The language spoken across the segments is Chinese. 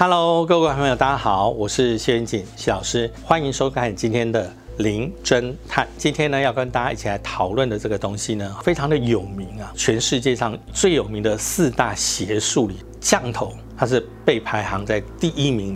Hello，各位朋友，大家好，我是谢元锦谢老师，欢迎收看今天的零侦探。今天呢，要跟大家一起来讨论的这个东西呢，非常的有名啊，全世界上最有名的四大邪术里，降头它是被排行在第一名。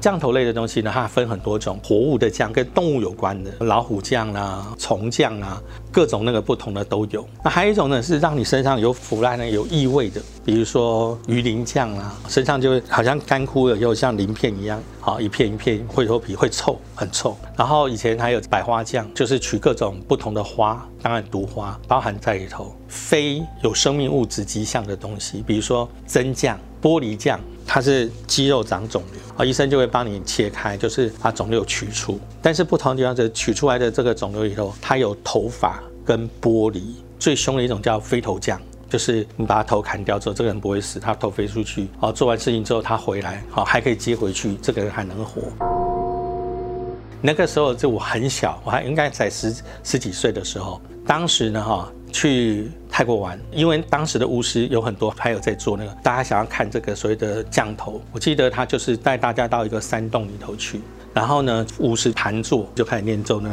降头类的东西呢，它分很多种，活物的降跟动物有关的，老虎降啊、虫降啊，各种那个不同的都有。那还有一种呢，是让你身上有腐烂的、有异味的，比如说鱼鳞酱啊，身上就好像干枯了，又像鳞片一样，好一片一片会脱皮，会臭，很臭。然后以前还有百花酱，就是取各种不同的花，当然毒花包含在里头，非有生命物质迹象的东西，比如说真酱、玻璃酱。它是肌肉长肿瘤啊，医生就会帮你切开，就是把肿瘤取出。但是不同的地方是，取出来的这个肿瘤里头，它有头发跟玻璃。最凶的一种叫飞头酱，就是你把他头砍掉之后，这个人不会死，他头飞出去，哦，做完事情之后他回来，好还可以接回去，这个人还能活。那个时候就我很小，我还应该才十十几岁的时候，当时呢，哈。去泰国玩，因为当时的巫师有很多，还有在做那个，大家想要看这个所谓的降头。我记得他就是带大家到一个山洞里头去。然后呢，巫师盘坐就开始念咒呢，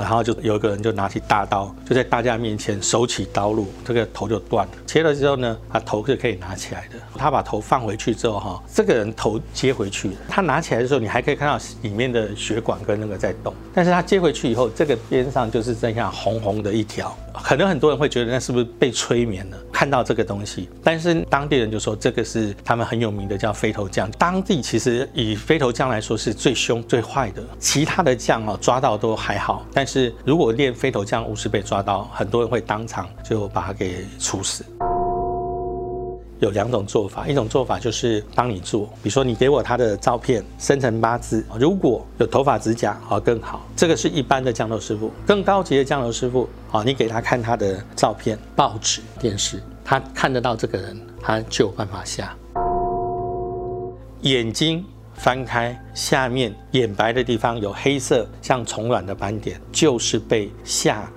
然后就有一个人就拿起大刀，就在大家面前手起刀落，这个头就断了。切了之后呢，他头是可以拿起来的。他把头放回去之后，哈，这个人头接回去，他拿起来的时候，你还可以看到里面的血管跟那个在动。但是他接回去以后，这个边上就是剩下红红的一条。可能很多人会觉得那是不是被催眠了？看到这个东西，但是当地人就说这个是他们很有名的叫飞头匠。当地其实以飞头匠来说是最凶最坏的，其他的匠哦抓到都还好，但是如果练飞头匠巫师被抓到，很多人会当场就把他给处死。有两种做法，一种做法就是帮你做，比如说你给我他的照片生成八字，如果有头发指甲啊更好，这个是一般的降头师傅，更高级的降头师傅啊，你给他看他的照片、报纸、电视，他看得到这个人，他就有办法下。眼睛翻开，下面眼白的地方有黑色像虫卵的斑点，就是被下。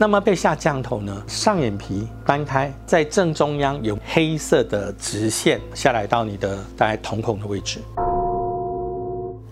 那么被下降头呢？上眼皮翻开，在正中央有黑色的直线下来到你的大概瞳孔的位置。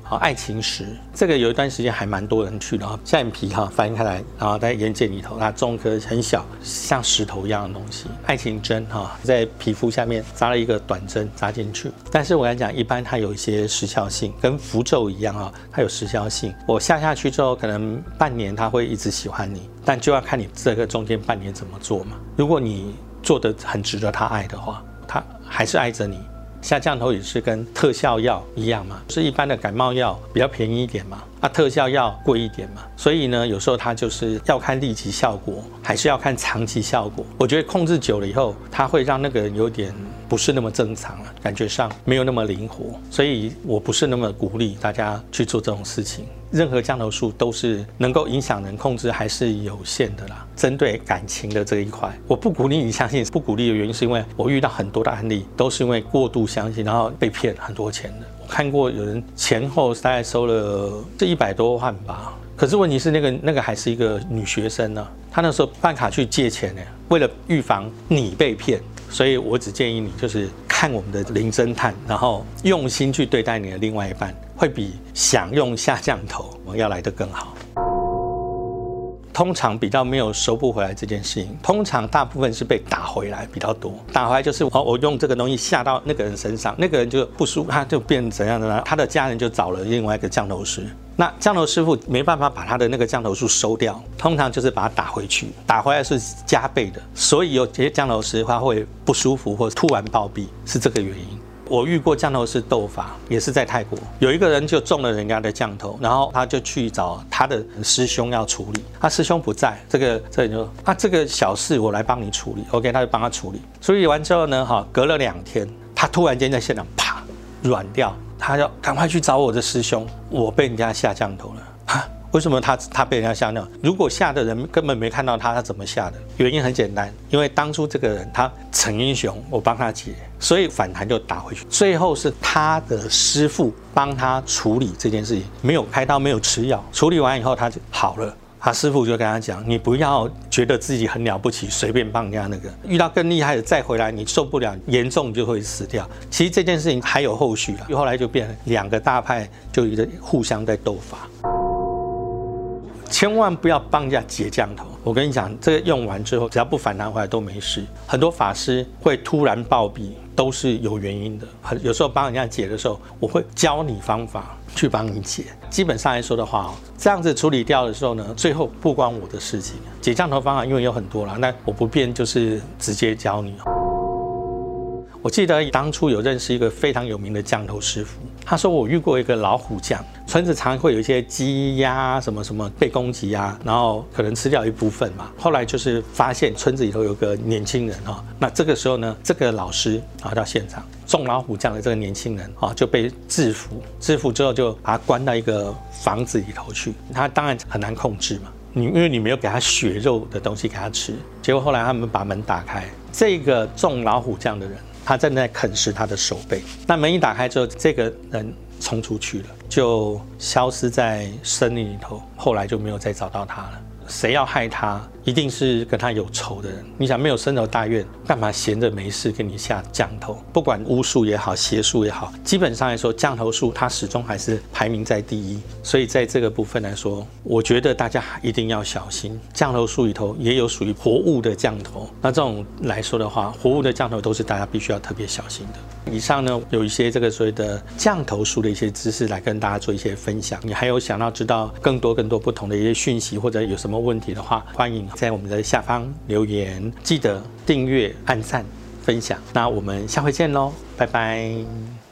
好，爱情石这个有一段时间还蛮多人去的哈，下眼皮哈翻开来，然后在眼睑里头，它种颗很小像石头一样的东西，爱情针哈，在皮肤下面扎了一个短针扎进去。但是我跟你讲，一般它有一些时效性，跟符咒一样哈，它有时效性。我下下去之后，可能半年它会一直喜欢你，但就要看你这个中间半年怎么做嘛。如果你做的很值得他爱的话，他还是爱着你。下降头也是跟特效药一样嘛，是一般的感冒药比较便宜一点嘛，啊，特效药贵一点嘛，所以呢，有时候它就是要看立即效果，还是要看长期效果。我觉得控制久了以后，它会让那个人有点不是那么正常了，感觉上没有那么灵活，所以我不是那么鼓励大家去做这种事情。任何降头术都是能够影响人控制还是有限的啦。针对感情的这一块，我不鼓励你相信。不鼓励的原因是因为我遇到很多的案例，都是因为过度相信，然后被骗很多钱的。我看过有人前后大概收了这一百多万吧。可是问题是那个那个还是一个女学生呢，她那时候办卡去借钱呢，为了预防你被骗，所以我只建议你就是看我们的零侦探，然后用心去对待你的另外一半。会比想用下降头我要来得更好。通常比较没有收不回来这件事情，通常大部分是被打回来比较多。打回来就是哦，我用这个东西下到那个人身上，那个人就不舒服，他就变怎样的呢？他的家人就找了另外一个降头师。那降头师傅没办法把他的那个降头术收掉，通常就是把他打回去，打回来是加倍的。所以有些降头师他会不舒服或突然暴毙，是这个原因。我遇过降头师斗法，也是在泰国，有一个人就中了人家的降头，然后他就去找他的师兄要处理，他师兄不在，这个这里就啊这个小事我来帮你处理，OK，他就帮他处理，处理完之后呢，哈，隔了两天，他突然间在现场啪软掉，他要赶快去找我的师兄，我被人家下降头了。为什么他他被人家吓尿？如果吓的人根本没看到他，他怎么吓的？原因很简单，因为当初这个人他逞英雄，我帮他解，所以反弹就打回去。最后是他的师傅帮他处理这件事情，没有开刀，没有吃药，处理完以后他就好了。他师傅就跟他讲：“你不要觉得自己很了不起，随便帮人家那个，遇到更厉害的再回来，你受不了，严重就会死掉。”其实这件事情还有后续了，后来就变成两个大派就一个互相在斗法。千万不要帮人家解降头。我跟你讲，这个用完之后，只要不反弹回来都没事。很多法师会突然暴毙，都是有原因的。很有时候帮人家解的时候，我会教你方法去帮你解。基本上来说的话，这样子处理掉的时候呢，最后不关我的事情。解降头方法因为有很多了，那我不便就是直接教你。我记得当初有认识一个非常有名的降头师傅，他说我遇过一个老虎将，村子常会有一些鸡鸭什么什么被攻击啊，然后可能吃掉一部分嘛。后来就是发现村子里头有个年轻人哈，那这个时候呢，这个老师啊到现场中老虎将的这个年轻人啊就被制服，制服之后就把他关到一个房子里头去，他当然很难控制嘛，你因为你没有给他血肉的东西给他吃，结果后来他们把门打开，这个中老虎将的人。他正在啃食他的手背，那门一打开之后，这个人冲出去了，就消失在森林里头，后来就没有再找到他了。谁要害他？一定是跟他有仇的人。你想没有深仇大怨，干嘛闲着没事给你下降头？不管巫术也好，邪术也好，基本上来说，降头术它始终还是排名在第一。所以在这个部分来说，我觉得大家一定要小心。降头术里头也有属于活物的降头，那这种来说的话，活物的降头都是大家必须要特别小心的。以上呢，有一些这个所谓的降头术的一些知识来跟大家做一些分享。你还有想要知道更多更多不同的一些讯息，或者有什么问题的话，欢迎。在我们的下方留言，记得订阅、按赞、分享。那我们下回见喽，拜拜。